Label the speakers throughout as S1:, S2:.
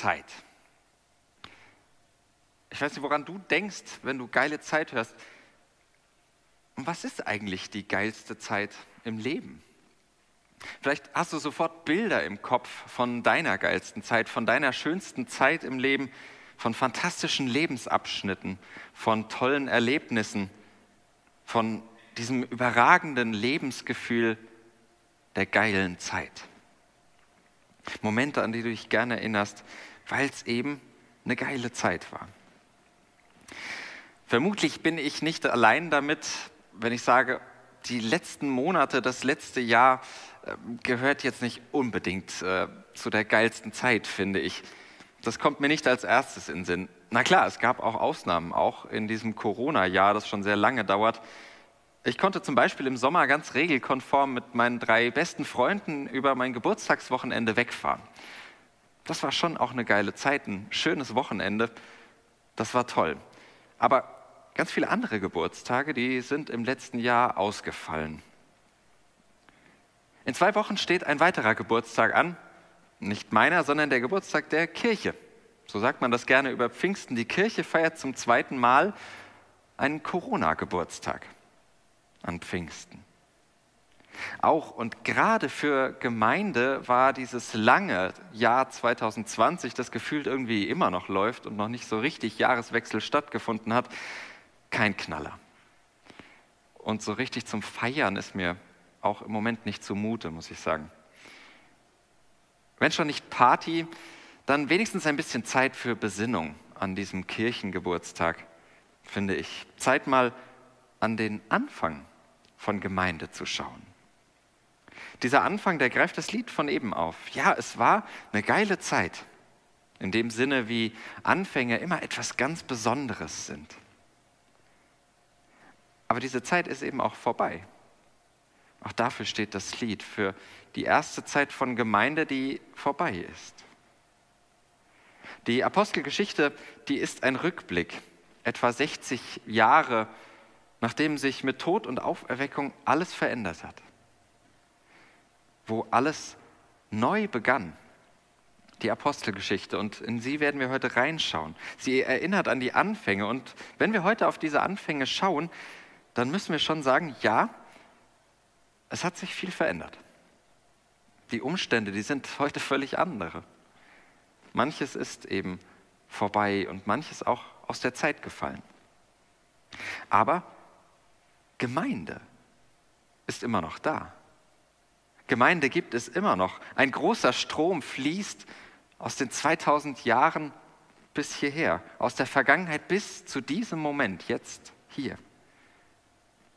S1: Zeit. Ich weiß nicht, woran du denkst, wenn du geile Zeit hörst. Und was ist eigentlich die geilste Zeit im Leben? Vielleicht hast du sofort Bilder im Kopf von deiner geilsten Zeit, von deiner schönsten Zeit im Leben, von fantastischen Lebensabschnitten, von tollen Erlebnissen, von diesem überragenden Lebensgefühl der geilen Zeit. Momente, an die du dich gerne erinnerst, weil es eben eine geile Zeit war. Vermutlich bin ich nicht allein damit, wenn ich sage, die letzten Monate, das letzte Jahr äh, gehört jetzt nicht unbedingt äh, zu der geilsten Zeit, finde ich. Das kommt mir nicht als erstes in Sinn. Na klar, es gab auch Ausnahmen, auch in diesem Corona-Jahr, das schon sehr lange dauert. Ich konnte zum Beispiel im Sommer ganz regelkonform mit meinen drei besten Freunden über mein Geburtstagswochenende wegfahren. Das war schon auch eine geile Zeit, ein schönes Wochenende. Das war toll. Aber ganz viele andere Geburtstage, die sind im letzten Jahr ausgefallen. In zwei Wochen steht ein weiterer Geburtstag an. Nicht meiner, sondern der Geburtstag der Kirche. So sagt man das gerne über Pfingsten. Die Kirche feiert zum zweiten Mal einen Corona-Geburtstag an Pfingsten. Auch und gerade für Gemeinde war dieses lange Jahr 2020, das gefühlt irgendwie immer noch läuft und noch nicht so richtig Jahreswechsel stattgefunden hat, kein Knaller. Und so richtig zum Feiern ist mir auch im Moment nicht zumute, muss ich sagen. Wenn schon nicht Party, dann wenigstens ein bisschen Zeit für Besinnung an diesem Kirchengeburtstag, finde ich. Zeit mal an den Anfang von Gemeinde zu schauen. Dieser Anfang, der greift das Lied von eben auf. Ja, es war eine geile Zeit. In dem Sinne, wie Anfänge immer etwas ganz Besonderes sind. Aber diese Zeit ist eben auch vorbei. Auch dafür steht das Lied, für die erste Zeit von Gemeinde, die vorbei ist. Die Apostelgeschichte, die ist ein Rückblick, etwa 60 Jahre nachdem sich mit Tod und Auferweckung alles verändert hat, wo alles neu begann, die Apostelgeschichte. Und in sie werden wir heute reinschauen. Sie erinnert an die Anfänge. Und wenn wir heute auf diese Anfänge schauen, dann müssen wir schon sagen, ja, es hat sich viel verändert. Die Umstände, die sind heute völlig andere. Manches ist eben vorbei und manches auch aus der Zeit gefallen. Aber Gemeinde ist immer noch da. Gemeinde gibt es immer noch. Ein großer Strom fließt aus den 2000 Jahren bis hierher, aus der Vergangenheit bis zu diesem Moment, jetzt hier.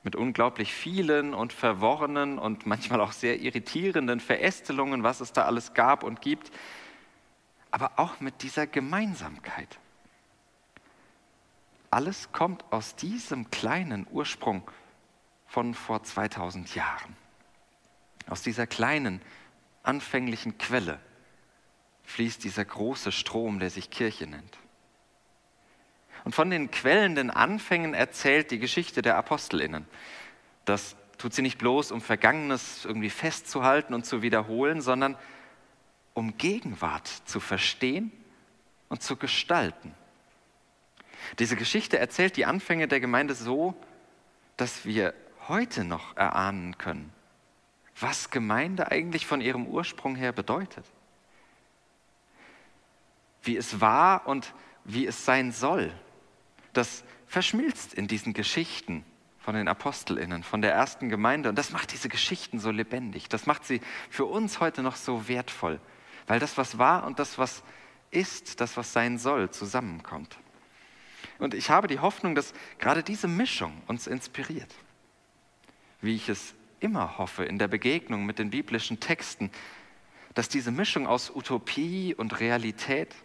S1: Mit unglaublich vielen und verworrenen und manchmal auch sehr irritierenden Verästelungen, was es da alles gab und gibt, aber auch mit dieser Gemeinsamkeit. Alles kommt aus diesem kleinen Ursprung von vor 2000 Jahren. Aus dieser kleinen, anfänglichen Quelle fließt dieser große Strom, der sich Kirche nennt. Und von den quellenden Anfängen erzählt die Geschichte der Apostelinnen. Das tut sie nicht bloß, um Vergangenes irgendwie festzuhalten und zu wiederholen, sondern um Gegenwart zu verstehen und zu gestalten. Diese Geschichte erzählt die Anfänge der Gemeinde so, dass wir heute noch erahnen können, was Gemeinde eigentlich von ihrem Ursprung her bedeutet. Wie es war und wie es sein soll. Das verschmilzt in diesen Geschichten von den Apostelinnen, von der ersten Gemeinde. Und das macht diese Geschichten so lebendig. Das macht sie für uns heute noch so wertvoll, weil das, was war und das, was ist, das, was sein soll, zusammenkommt. Und ich habe die Hoffnung, dass gerade diese Mischung uns inspiriert wie ich es immer hoffe in der Begegnung mit den biblischen Texten, dass diese Mischung aus Utopie und Realität,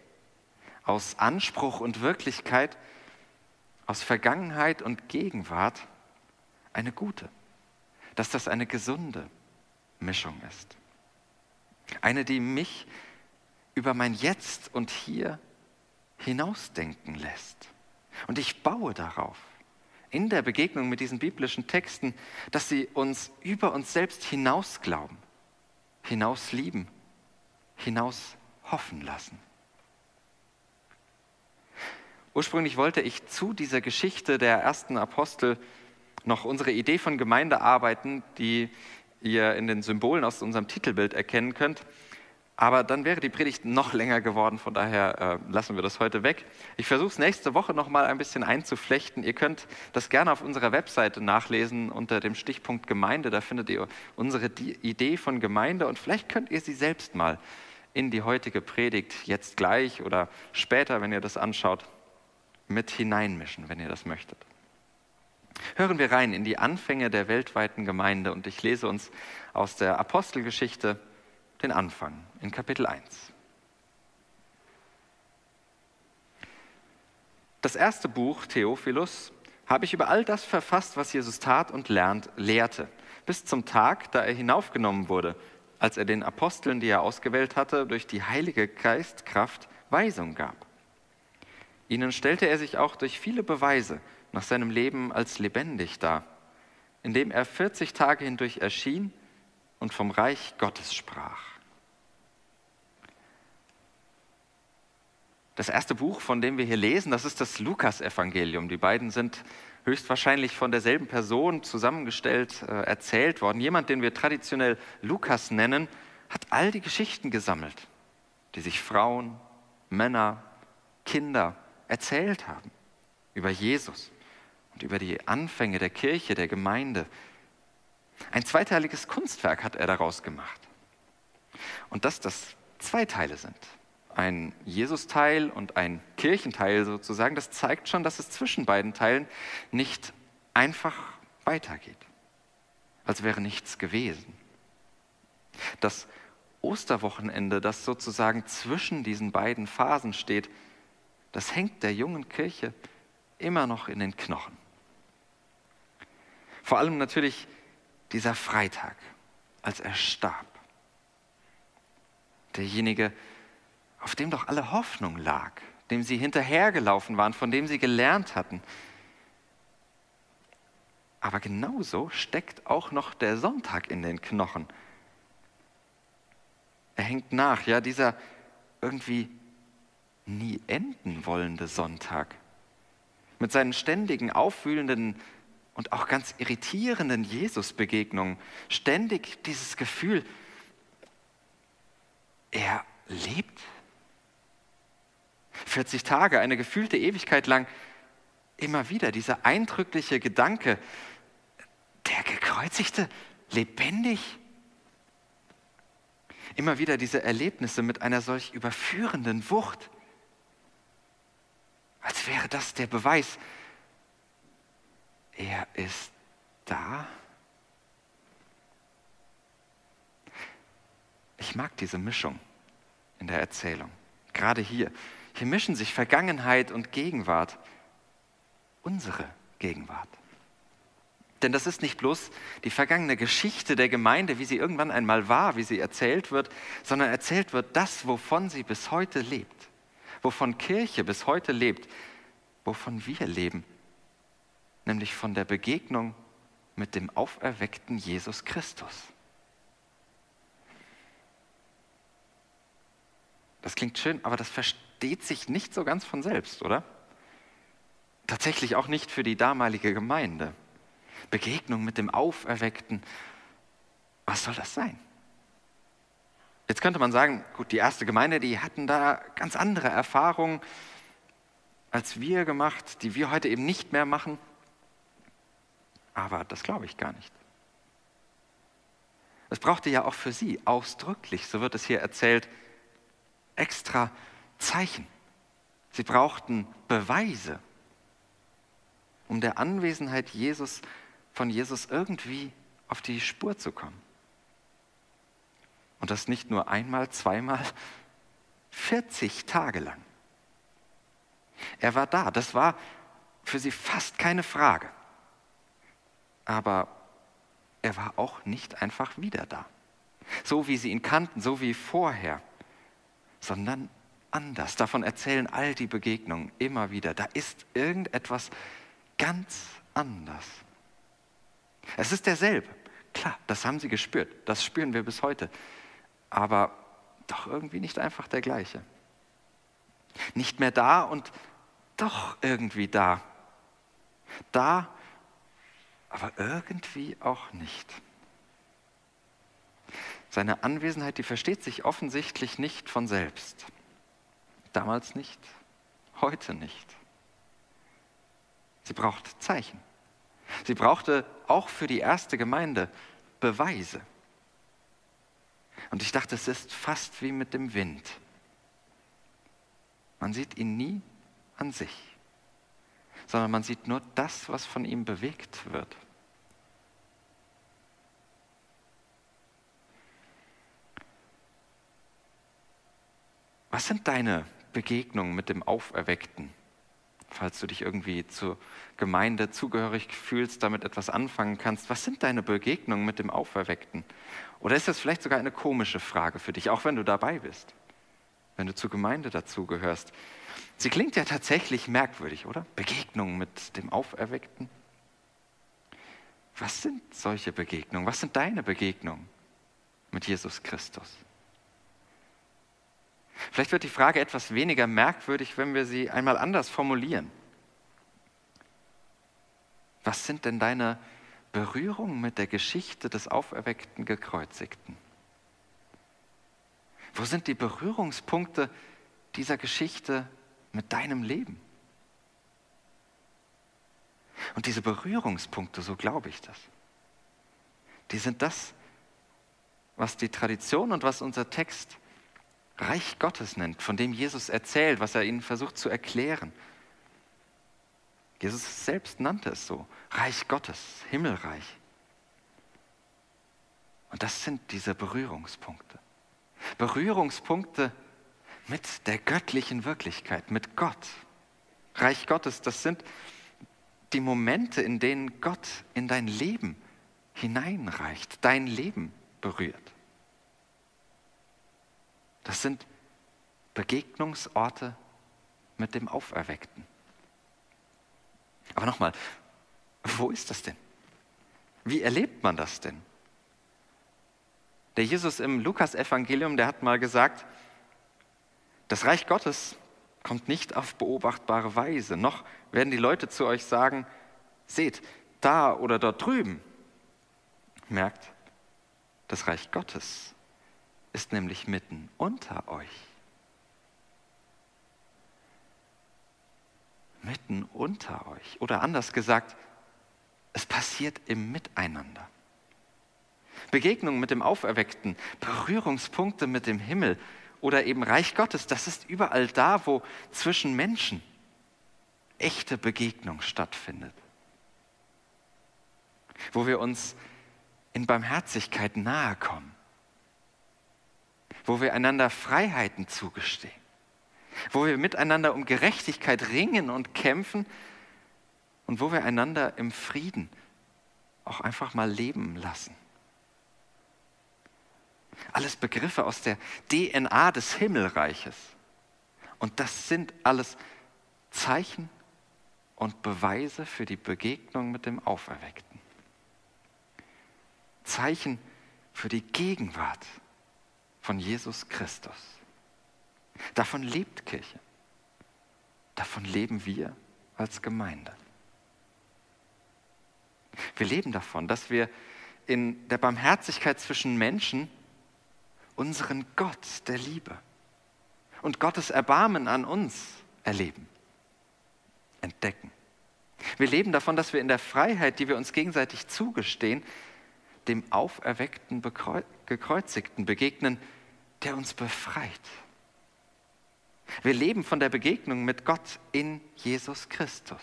S1: aus Anspruch und Wirklichkeit, aus Vergangenheit und Gegenwart eine gute, dass das eine gesunde Mischung ist. Eine, die mich über mein Jetzt und Hier hinausdenken lässt. Und ich baue darauf, in der Begegnung mit diesen biblischen Texten, dass sie uns über uns selbst hinaus glauben, hinaus lieben, hinaus hoffen lassen. Ursprünglich wollte ich zu dieser Geschichte der ersten Apostel noch unsere Idee von Gemeinde arbeiten, die ihr in den Symbolen aus unserem Titelbild erkennen könnt. Aber dann wäre die Predigt noch länger geworden, von daher äh, lassen wir das heute weg. Ich versuche es nächste Woche noch mal ein bisschen einzuflechten. Ihr könnt das gerne auf unserer Webseite nachlesen unter dem Stichpunkt Gemeinde. Da findet ihr unsere Idee von Gemeinde und vielleicht könnt ihr sie selbst mal in die heutige Predigt jetzt gleich oder später, wenn ihr das anschaut, mit hineinmischen, wenn ihr das möchtet. Hören wir rein in die Anfänge der weltweiten Gemeinde und ich lese uns aus der Apostelgeschichte den Anfang in Kapitel 1. Das erste Buch, Theophilus, habe ich über all das verfasst, was Jesus tat und lernt, lehrte, bis zum Tag, da er hinaufgenommen wurde, als er den Aposteln, die er ausgewählt hatte, durch die Heilige Geistkraft Weisung gab. Ihnen stellte er sich auch durch viele Beweise nach seinem Leben als lebendig dar, indem er 40 Tage hindurch erschien und vom Reich Gottes sprach. Das erste Buch, von dem wir hier lesen, das ist das Lukas-Evangelium. Die beiden sind höchstwahrscheinlich von derselben Person zusammengestellt, äh, erzählt worden. Jemand, den wir traditionell Lukas nennen, hat all die Geschichten gesammelt, die sich Frauen, Männer, Kinder erzählt haben über Jesus und über die Anfänge der Kirche, der Gemeinde. Ein zweiteiliges Kunstwerk hat er daraus gemacht. Und dass das zwei Teile sind, ein Jesus-Teil und ein Kirchenteil sozusagen, das zeigt schon, dass es zwischen beiden Teilen nicht einfach weitergeht, als wäre nichts gewesen. Das Osterwochenende, das sozusagen zwischen diesen beiden Phasen steht, das hängt der jungen Kirche immer noch in den Knochen. Vor allem natürlich dieser Freitag, als er starb. Derjenige, auf dem doch alle Hoffnung lag, dem sie hinterhergelaufen waren, von dem sie gelernt hatten. Aber genauso steckt auch noch der Sonntag in den Knochen. Er hängt nach, ja, dieser irgendwie nie enden wollende Sonntag. Mit seinen ständigen, aufwühlenden und auch ganz irritierenden Jesusbegegnungen. Ständig dieses Gefühl, er lebt 40 Tage, eine gefühlte Ewigkeit lang, immer wieder dieser eindrückliche Gedanke, der gekreuzigte, lebendig. Immer wieder diese Erlebnisse mit einer solch überführenden Wucht, als wäre das der Beweis, er ist da. Ich mag diese Mischung in der Erzählung, gerade hier. Hier mischen sich Vergangenheit und Gegenwart, unsere Gegenwart. Denn das ist nicht bloß die vergangene Geschichte der Gemeinde, wie sie irgendwann einmal war, wie sie erzählt wird, sondern erzählt wird das, wovon sie bis heute lebt, wovon Kirche bis heute lebt, wovon wir leben, nämlich von der Begegnung mit dem auferweckten Jesus Christus. Das klingt schön, aber das versteht sich nicht so ganz von selbst, oder? Tatsächlich auch nicht für die damalige Gemeinde. Begegnung mit dem Auferweckten. Was soll das sein? Jetzt könnte man sagen, gut, die erste Gemeinde, die hatten da ganz andere Erfahrungen als wir gemacht, die wir heute eben nicht mehr machen. Aber das glaube ich gar nicht. Es brauchte ja auch für sie ausdrücklich, so wird es hier erzählt, extra Zeichen. Sie brauchten Beweise, um der Anwesenheit Jesus, von Jesus irgendwie auf die Spur zu kommen. Und das nicht nur einmal, zweimal, 40 Tage lang. Er war da, das war für sie fast keine Frage. Aber er war auch nicht einfach wieder da. So wie sie ihn kannten, so wie vorher, sondern anders. Davon erzählen all die Begegnungen immer wieder. Da ist irgendetwas ganz anders. Es ist derselbe. Klar, das haben sie gespürt. Das spüren wir bis heute. Aber doch irgendwie nicht einfach der gleiche. Nicht mehr da und doch irgendwie da. Da, aber irgendwie auch nicht. Seine Anwesenheit, die versteht sich offensichtlich nicht von selbst. Damals nicht, heute nicht. Sie braucht Zeichen. Sie brauchte auch für die erste Gemeinde Beweise. Und ich dachte, es ist fast wie mit dem Wind. Man sieht ihn nie an sich, sondern man sieht nur das, was von ihm bewegt wird. Was sind deine Begegnungen mit dem Auferweckten? Falls du dich irgendwie zur Gemeinde zugehörig fühlst, damit etwas anfangen kannst, was sind deine Begegnungen mit dem Auferweckten? Oder ist das vielleicht sogar eine komische Frage für dich, auch wenn du dabei bist, wenn du zur Gemeinde dazugehörst? Sie klingt ja tatsächlich merkwürdig, oder? Begegnungen mit dem Auferweckten. Was sind solche Begegnungen? Was sind deine Begegnungen mit Jesus Christus? Vielleicht wird die Frage etwas weniger merkwürdig, wenn wir sie einmal anders formulieren. Was sind denn deine Berührungen mit der Geschichte des auferweckten Gekreuzigten? Wo sind die Berührungspunkte dieser Geschichte mit deinem Leben? Und diese Berührungspunkte, so glaube ich das, die sind das, was die Tradition und was unser Text Reich Gottes nennt, von dem Jesus erzählt, was er ihnen versucht zu erklären. Jesus selbst nannte es so, Reich Gottes, Himmelreich. Und das sind diese Berührungspunkte. Berührungspunkte mit der göttlichen Wirklichkeit, mit Gott. Reich Gottes, das sind die Momente, in denen Gott in dein Leben hineinreicht, dein Leben berührt. Das sind Begegnungsorte mit dem Auferweckten. Aber nochmal, wo ist das denn? Wie erlebt man das denn? Der Jesus im Lukas-Evangelium, der hat mal gesagt, das Reich Gottes kommt nicht auf beobachtbare Weise, noch werden die Leute zu euch sagen, seht, da oder dort drüben. Merkt, das Reich Gottes ist nämlich mitten unter euch. Mitten unter euch. Oder anders gesagt, es passiert im Miteinander. Begegnungen mit dem Auferweckten, Berührungspunkte mit dem Himmel oder eben Reich Gottes, das ist überall da, wo zwischen Menschen echte Begegnung stattfindet. Wo wir uns in Barmherzigkeit nahe kommen wo wir einander Freiheiten zugestehen, wo wir miteinander um Gerechtigkeit ringen und kämpfen und wo wir einander im Frieden auch einfach mal leben lassen. Alles Begriffe aus der DNA des Himmelreiches. Und das sind alles Zeichen und Beweise für die Begegnung mit dem Auferweckten. Zeichen für die Gegenwart von Jesus Christus. Davon lebt Kirche. Davon leben wir als Gemeinde. Wir leben davon, dass wir in der Barmherzigkeit zwischen Menschen unseren Gott der Liebe und Gottes Erbarmen an uns erleben, entdecken. Wir leben davon, dass wir in der Freiheit, die wir uns gegenseitig zugestehen, dem auferweckten Gekreuzigten begegnen, der uns befreit. Wir leben von der Begegnung mit Gott in Jesus Christus.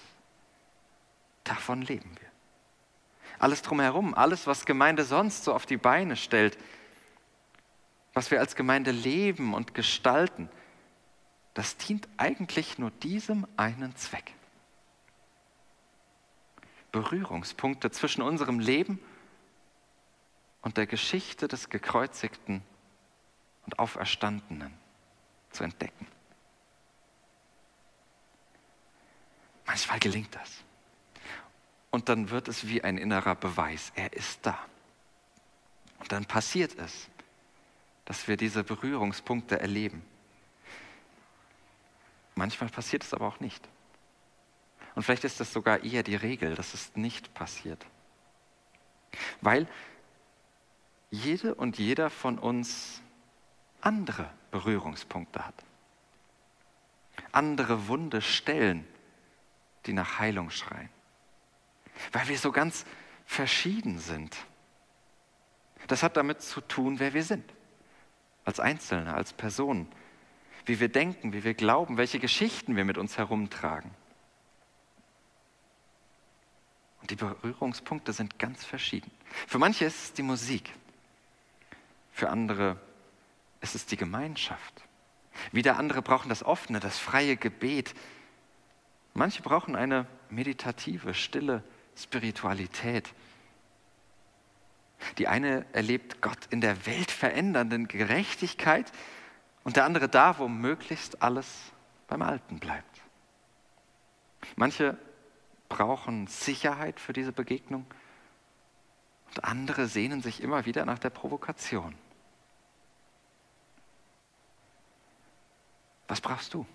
S1: Davon leben wir. Alles drumherum, alles, was Gemeinde sonst so auf die Beine stellt, was wir als Gemeinde leben und gestalten, das dient eigentlich nur diesem einen Zweck. Berührungspunkte zwischen unserem Leben und der Geschichte des gekreuzigten und Auferstandenen zu entdecken. Manchmal gelingt das. Und dann wird es wie ein innerer Beweis, er ist da. Und dann passiert es, dass wir diese Berührungspunkte erleben. Manchmal passiert es aber auch nicht. Und vielleicht ist das sogar eher die Regel, dass es nicht passiert. Weil jede und jeder von uns andere Berührungspunkte hat. Andere wunde Stellen, die nach Heilung schreien. Weil wir so ganz verschieden sind. Das hat damit zu tun, wer wir sind. Als Einzelne, als Personen. Wie wir denken, wie wir glauben, welche Geschichten wir mit uns herumtragen. Und die Berührungspunkte sind ganz verschieden. Für manche ist es die Musik. Für andere ist es die Gemeinschaft. Wieder andere brauchen das offene, das freie Gebet. Manche brauchen eine meditative, stille Spiritualität. Die eine erlebt Gott in der Welt verändernden Gerechtigkeit und der andere da, wo möglichst alles beim Alten bleibt. Manche brauchen Sicherheit für diese Begegnung und andere sehnen sich immer wieder nach der Provokation. Was brauchst du?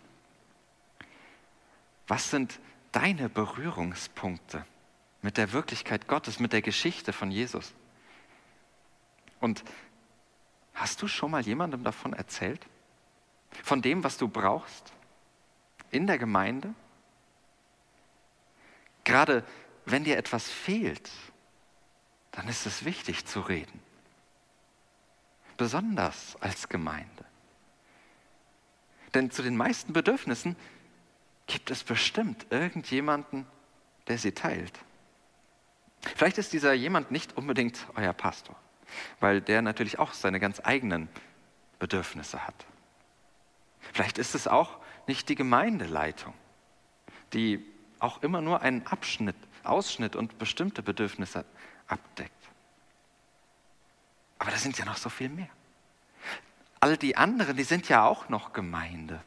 S1: Was sind deine Berührungspunkte mit der Wirklichkeit Gottes, mit der Geschichte von Jesus? Und hast du schon mal jemandem davon erzählt? Von dem, was du brauchst? In der Gemeinde? Gerade wenn dir etwas fehlt, dann ist es wichtig zu reden. Besonders als Gemeinde. Denn zu den meisten Bedürfnissen gibt es bestimmt irgendjemanden, der sie teilt. Vielleicht ist dieser jemand nicht unbedingt euer Pastor, weil der natürlich auch seine ganz eigenen Bedürfnisse hat. Vielleicht ist es auch nicht die Gemeindeleitung, die auch immer nur einen Abschnitt, Ausschnitt und bestimmte Bedürfnisse abdeckt. Aber da sind ja noch so viel mehr. All die anderen, die sind ja auch noch Gemeinde.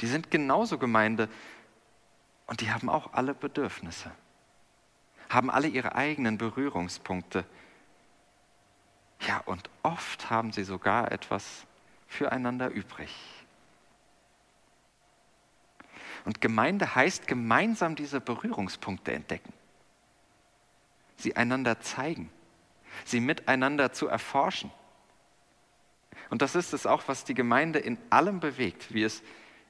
S1: Die sind genauso Gemeinde und die haben auch alle Bedürfnisse, haben alle ihre eigenen Berührungspunkte. Ja, und oft haben sie sogar etwas füreinander übrig. Und Gemeinde heißt gemeinsam diese Berührungspunkte entdecken, sie einander zeigen, sie miteinander zu erforschen und das ist es auch, was die Gemeinde in allem bewegt, wie es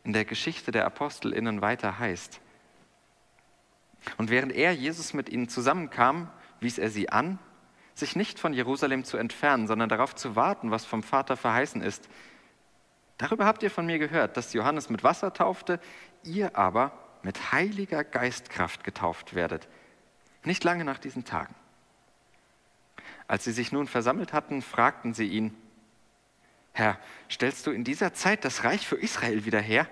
S1: in der Geschichte der ApostelInnen weiter heißt. Und während er, Jesus, mit ihnen zusammenkam, wies er sie an, sich nicht von Jerusalem zu entfernen, sondern darauf zu warten, was vom Vater verheißen ist. Darüber habt ihr von mir gehört, dass Johannes mit Wasser taufte, ihr aber mit heiliger Geistkraft getauft werdet. Nicht lange nach diesen Tagen. Als sie sich nun versammelt hatten, fragten sie ihn, Herr, stellst du in dieser Zeit das Reich für Israel wieder her?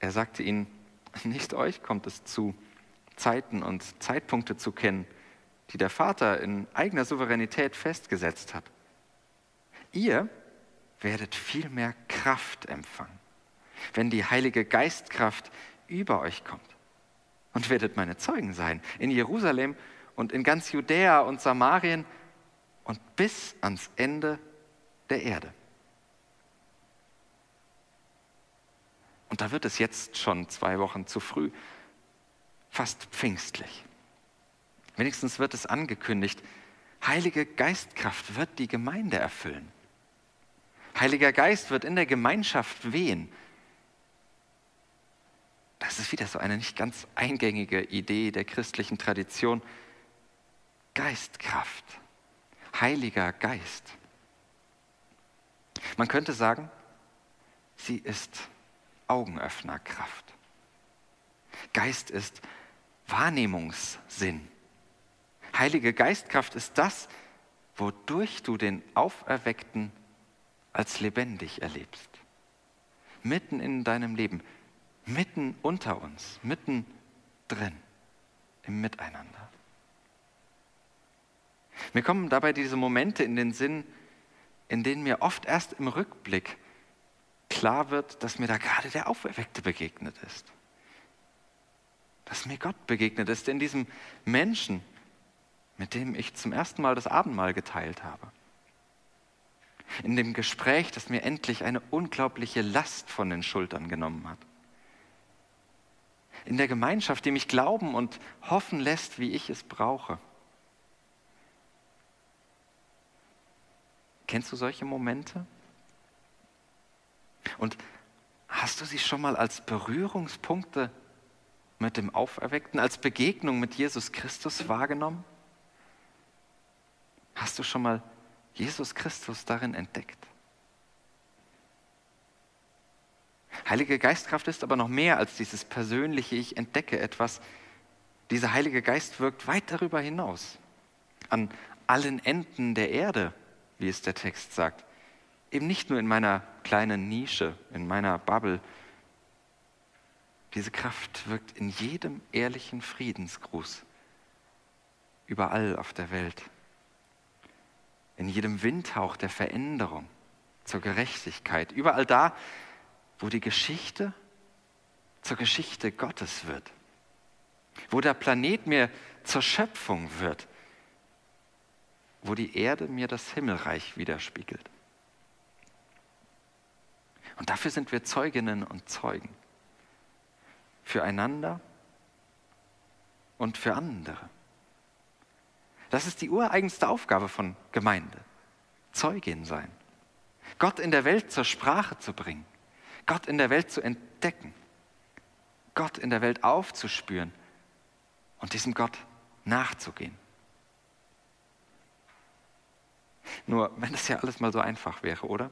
S1: Er sagte ihnen, nicht euch kommt es zu, Zeiten und Zeitpunkte zu kennen, die der Vater in eigener Souveränität festgesetzt hat. Ihr werdet viel mehr Kraft empfangen, wenn die Heilige Geistkraft über euch kommt. Und werdet meine Zeugen sein in Jerusalem und in ganz Judäa und Samarien und bis ans Ende der Erde. Und da wird es jetzt schon zwei Wochen zu früh, fast pfingstlich. Wenigstens wird es angekündigt, Heilige Geistkraft wird die Gemeinde erfüllen. Heiliger Geist wird in der Gemeinschaft wehen. Das ist wieder so eine nicht ganz eingängige Idee der christlichen Tradition. Geistkraft, Heiliger Geist. Man könnte sagen, sie ist Augenöffnerkraft. Geist ist Wahrnehmungssinn. Heilige Geistkraft ist das, wodurch du den Auferweckten als lebendig erlebst. Mitten in deinem Leben, mitten unter uns, mitten drin, im Miteinander. Mir kommen dabei diese Momente in den Sinn, in denen mir oft erst im Rückblick klar wird, dass mir da gerade der Auferweckte begegnet ist. Dass mir Gott begegnet ist in diesem Menschen, mit dem ich zum ersten Mal das Abendmahl geteilt habe. In dem Gespräch, das mir endlich eine unglaubliche Last von den Schultern genommen hat. In der Gemeinschaft, die mich glauben und hoffen lässt, wie ich es brauche. Kennst du solche Momente? Und hast du sie schon mal als Berührungspunkte mit dem Auferweckten, als Begegnung mit Jesus Christus wahrgenommen? Hast du schon mal Jesus Christus darin entdeckt? Heilige Geistkraft ist aber noch mehr als dieses persönliche Ich entdecke etwas. Dieser Heilige Geist wirkt weit darüber hinaus. An allen Enden der Erde, wie es der Text sagt. Eben nicht nur in meiner kleinen Nische, in meiner Bubble. Diese Kraft wirkt in jedem ehrlichen Friedensgruß, überall auf der Welt in jedem Windhauch der Veränderung zur Gerechtigkeit, überall da, wo die Geschichte zur Geschichte Gottes wird, wo der Planet mir zur Schöpfung wird, wo die Erde mir das Himmelreich widerspiegelt. Und dafür sind wir Zeuginnen und Zeugen. Füreinander und für andere. Das ist die ureigenste Aufgabe von Gemeinde. Zeugin sein. Gott in der Welt zur Sprache zu bringen. Gott in der Welt zu entdecken. Gott in der Welt aufzuspüren und diesem Gott nachzugehen. Nur, wenn das ja alles mal so einfach wäre, oder?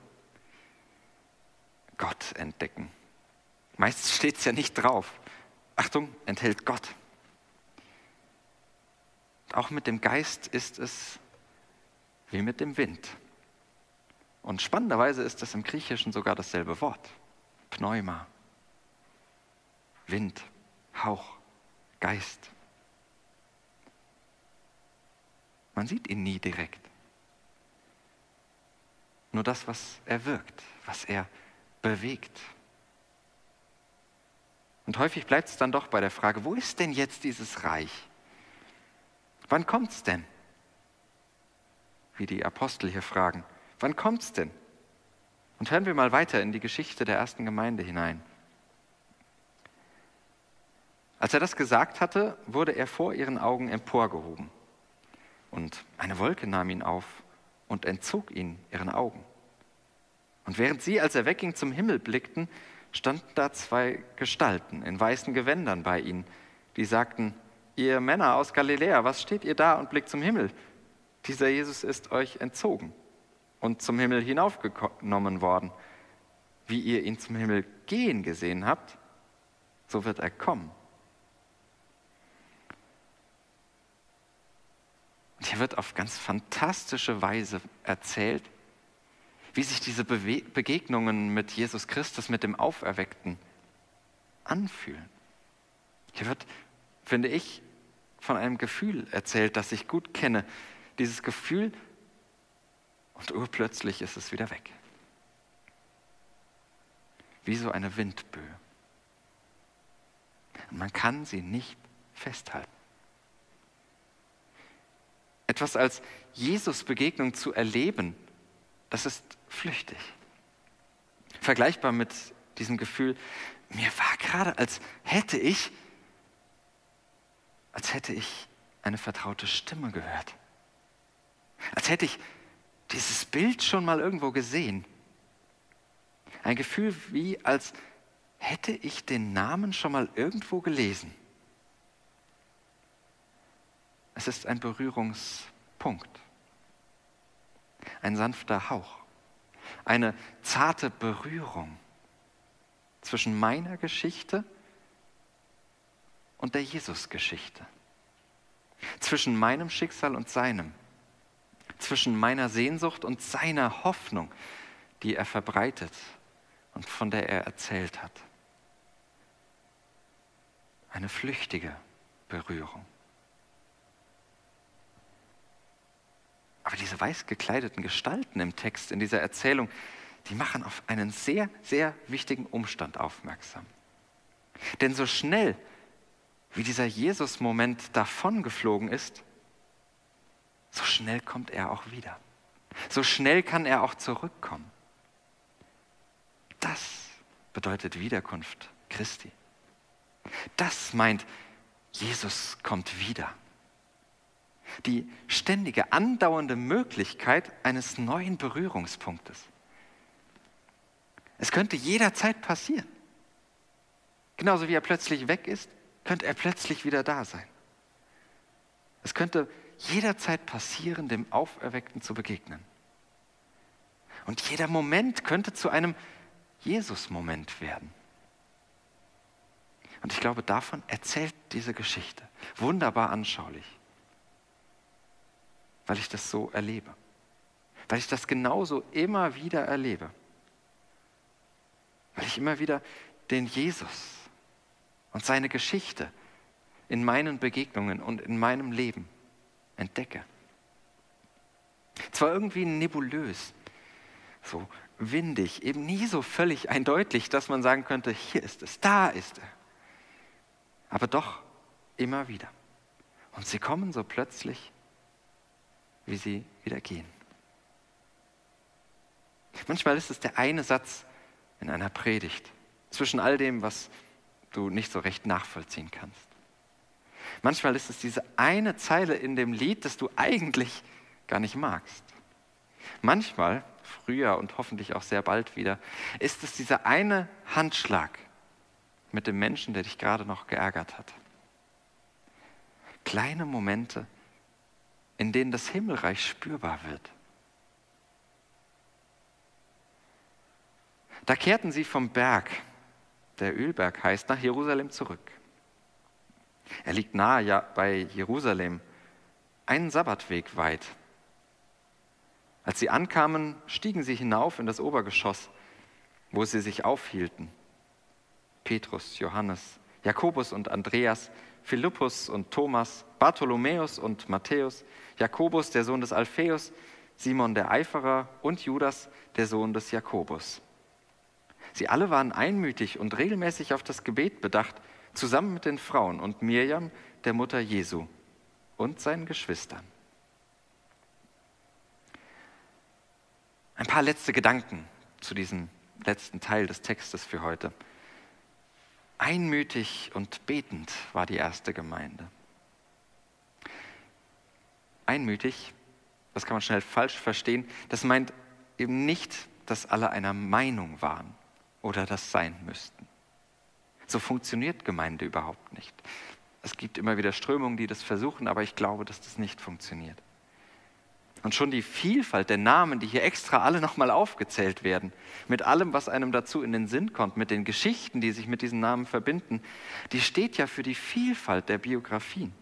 S1: Gott entdecken. Meistens steht es ja nicht drauf. Achtung, enthält Gott. Auch mit dem Geist ist es wie mit dem Wind. Und spannenderweise ist das im Griechischen sogar dasselbe Wort. Pneuma. Wind, Hauch, Geist. Man sieht ihn nie direkt. Nur das, was er wirkt, was er bewegt. Und häufig bleibt es dann doch bei der Frage, wo ist denn jetzt dieses Reich? Wann kommt's denn? Wie die Apostel hier fragen. Wann kommt's denn? Und hören wir mal weiter in die Geschichte der ersten Gemeinde hinein. Als er das gesagt hatte, wurde er vor ihren Augen emporgehoben. Und eine Wolke nahm ihn auf und entzog ihn ihren Augen. Und während sie, als er wegging, zum Himmel blickten, standen da zwei Gestalten in weißen Gewändern bei ihnen, die sagten, ihr Männer aus Galiläa, was steht ihr da und blickt zum Himmel? Dieser Jesus ist euch entzogen und zum Himmel hinaufgenommen worden. Wie ihr ihn zum Himmel gehen gesehen habt, so wird er kommen. Und hier wird auf ganz fantastische Weise erzählt, wie sich diese Bewe Begegnungen mit Jesus Christus, mit dem Auferweckten anfühlen. Hier wird, finde ich, von einem Gefühl erzählt, das ich gut kenne. Dieses Gefühl, und urplötzlich ist es wieder weg. Wie so eine Windböe. Man kann sie nicht festhalten. Etwas als Jesus-Begegnung zu erleben, das ist flüchtig. Vergleichbar mit diesem Gefühl, mir war gerade, als hätte ich als hätte ich eine vertraute Stimme gehört. Als hätte ich dieses Bild schon mal irgendwo gesehen. Ein Gefühl wie, als hätte ich den Namen schon mal irgendwo gelesen. Es ist ein Berührungspunkt, ein sanfter Hauch, eine zarte Berührung zwischen meiner Geschichte und und der Jesus-Geschichte. Zwischen meinem Schicksal und seinem. zwischen meiner Sehnsucht und seiner Hoffnung, die er verbreitet und von der er erzählt hat. Eine flüchtige Berührung. Aber diese weiß gekleideten Gestalten im Text, in dieser Erzählung, die machen auf einen sehr, sehr wichtigen Umstand aufmerksam. Denn so schnell, wie dieser Jesus-Moment davongeflogen ist, so schnell kommt er auch wieder. So schnell kann er auch zurückkommen. Das bedeutet Wiederkunft Christi. Das meint, Jesus kommt wieder. Die ständige, andauernde Möglichkeit eines neuen Berührungspunktes. Es könnte jederzeit passieren. Genauso wie er plötzlich weg ist, könnte er plötzlich wieder da sein. Es könnte jederzeit passieren, dem Auferweckten zu begegnen. Und jeder Moment könnte zu einem Jesus-Moment werden. Und ich glaube, davon erzählt diese Geschichte wunderbar anschaulich, weil ich das so erlebe, weil ich das genauso immer wieder erlebe, weil ich immer wieder den Jesus und seine Geschichte in meinen Begegnungen und in meinem Leben entdecke. Zwar irgendwie nebulös, so windig, eben nie so völlig eindeutig, dass man sagen könnte, hier ist es, da ist er. Aber doch immer wieder. Und sie kommen so plötzlich, wie sie wieder gehen. Manchmal ist es der eine Satz in einer Predigt zwischen all dem, was du nicht so recht nachvollziehen kannst. Manchmal ist es diese eine Zeile in dem Lied, das du eigentlich gar nicht magst. Manchmal, früher und hoffentlich auch sehr bald wieder, ist es dieser eine Handschlag mit dem Menschen, der dich gerade noch geärgert hat. Kleine Momente, in denen das Himmelreich spürbar wird. Da kehrten sie vom Berg der Ölberg heißt, nach Jerusalem zurück. Er liegt nahe ja, bei Jerusalem, einen Sabbatweg weit. Als sie ankamen, stiegen sie hinauf in das Obergeschoss, wo sie sich aufhielten. Petrus, Johannes, Jakobus und Andreas, Philippus und Thomas, Bartholomäus und Matthäus, Jakobus, der Sohn des Alpheus, Simon der Eiferer und Judas, der Sohn des Jakobus. Sie alle waren einmütig und regelmäßig auf das Gebet bedacht, zusammen mit den Frauen und Mirjam, der Mutter Jesu, und seinen Geschwistern. Ein paar letzte Gedanken zu diesem letzten Teil des Textes für heute. Einmütig und betend war die erste Gemeinde. Einmütig, das kann man schnell falsch verstehen, das meint eben nicht, dass alle einer Meinung waren oder das sein müssten. So funktioniert Gemeinde überhaupt nicht. Es gibt immer wieder Strömungen, die das versuchen, aber ich glaube, dass das nicht funktioniert. Und schon die Vielfalt der Namen, die hier extra alle nochmal aufgezählt werden, mit allem, was einem dazu in den Sinn kommt, mit den Geschichten, die sich mit diesen Namen verbinden, die steht ja für die Vielfalt der Biografien,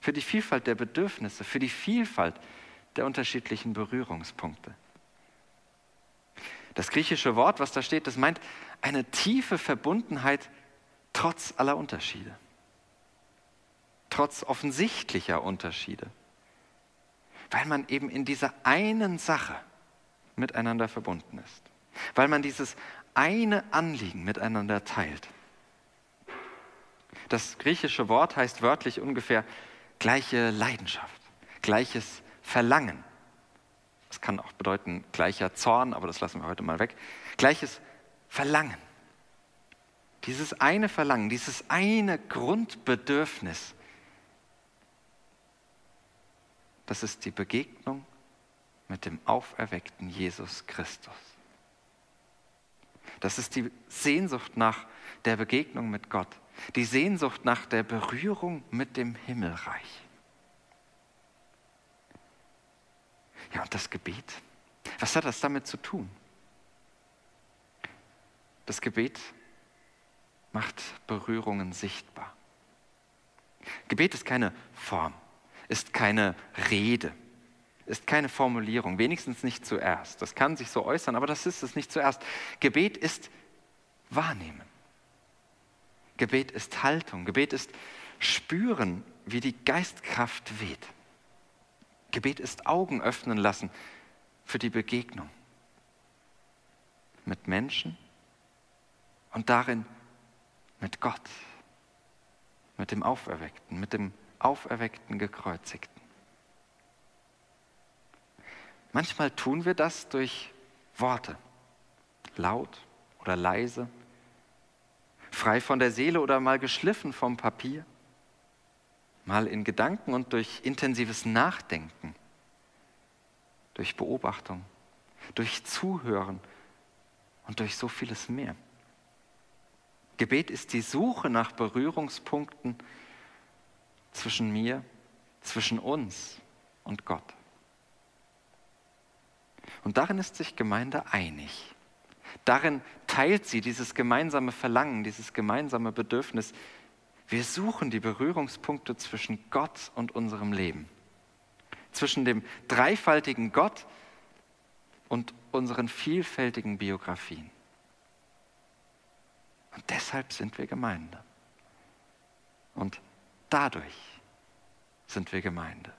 S1: für die Vielfalt der Bedürfnisse, für die Vielfalt der unterschiedlichen Berührungspunkte. Das griechische Wort, was da steht, das meint eine tiefe Verbundenheit trotz aller Unterschiede, trotz offensichtlicher Unterschiede, weil man eben in dieser einen Sache miteinander verbunden ist, weil man dieses eine Anliegen miteinander teilt. Das griechische Wort heißt wörtlich ungefähr gleiche Leidenschaft, gleiches Verlangen, das kann auch bedeuten gleicher Zorn, aber das lassen wir heute mal weg. Gleiches Verlangen. Dieses eine Verlangen, dieses eine Grundbedürfnis, das ist die Begegnung mit dem auferweckten Jesus Christus. Das ist die Sehnsucht nach der Begegnung mit Gott, die Sehnsucht nach der Berührung mit dem Himmelreich. Ja, und das Gebet, was hat das damit zu tun? Das Gebet macht Berührungen sichtbar. Gebet ist keine Form, ist keine Rede, ist keine Formulierung, wenigstens nicht zuerst. Das kann sich so äußern, aber das ist es nicht zuerst. Gebet ist Wahrnehmen. Gebet ist Haltung. Gebet ist Spüren, wie die Geistkraft weht. Gebet ist Augen öffnen lassen für die Begegnung mit Menschen und darin mit Gott, mit dem Auferweckten, mit dem auferweckten Gekreuzigten. Manchmal tun wir das durch Worte, laut oder leise, frei von der Seele oder mal geschliffen vom Papier, mal in Gedanken und durch intensives Nachdenken, durch Beobachtung, durch Zuhören und durch so vieles mehr. Gebet ist die Suche nach Berührungspunkten zwischen mir, zwischen uns und Gott. Und darin ist sich Gemeinde einig. Darin teilt sie dieses gemeinsame Verlangen, dieses gemeinsame Bedürfnis. Wir suchen die Berührungspunkte zwischen Gott und unserem Leben. Zwischen dem dreifaltigen Gott und unseren vielfältigen Biografien. Und deshalb sind wir Gemeinde. Und dadurch sind wir Gemeinde.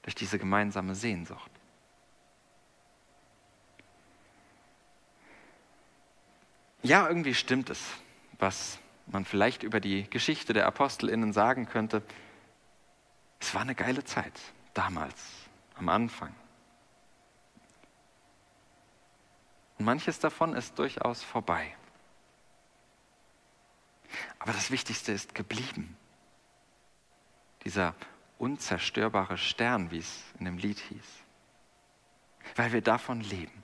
S1: Durch diese gemeinsame Sehnsucht. Ja, irgendwie stimmt es, was man vielleicht über die Geschichte der Apostelinnen sagen könnte. Es war eine geile Zeit, damals, am Anfang. Und manches davon ist durchaus vorbei. Aber das Wichtigste ist geblieben. Dieser unzerstörbare Stern, wie es in dem Lied hieß. Weil wir davon leben.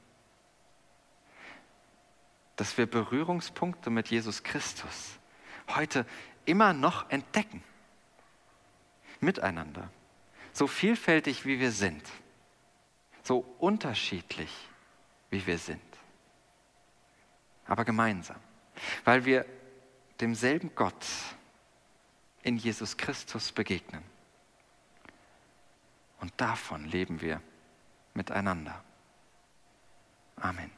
S1: Dass wir Berührungspunkte mit Jesus Christus heute immer noch entdecken. Miteinander. So vielfältig wie wir sind. So unterschiedlich wie wir sind. Aber gemeinsam. Weil wir demselben Gott in Jesus Christus begegnen. Und davon leben wir miteinander. Amen.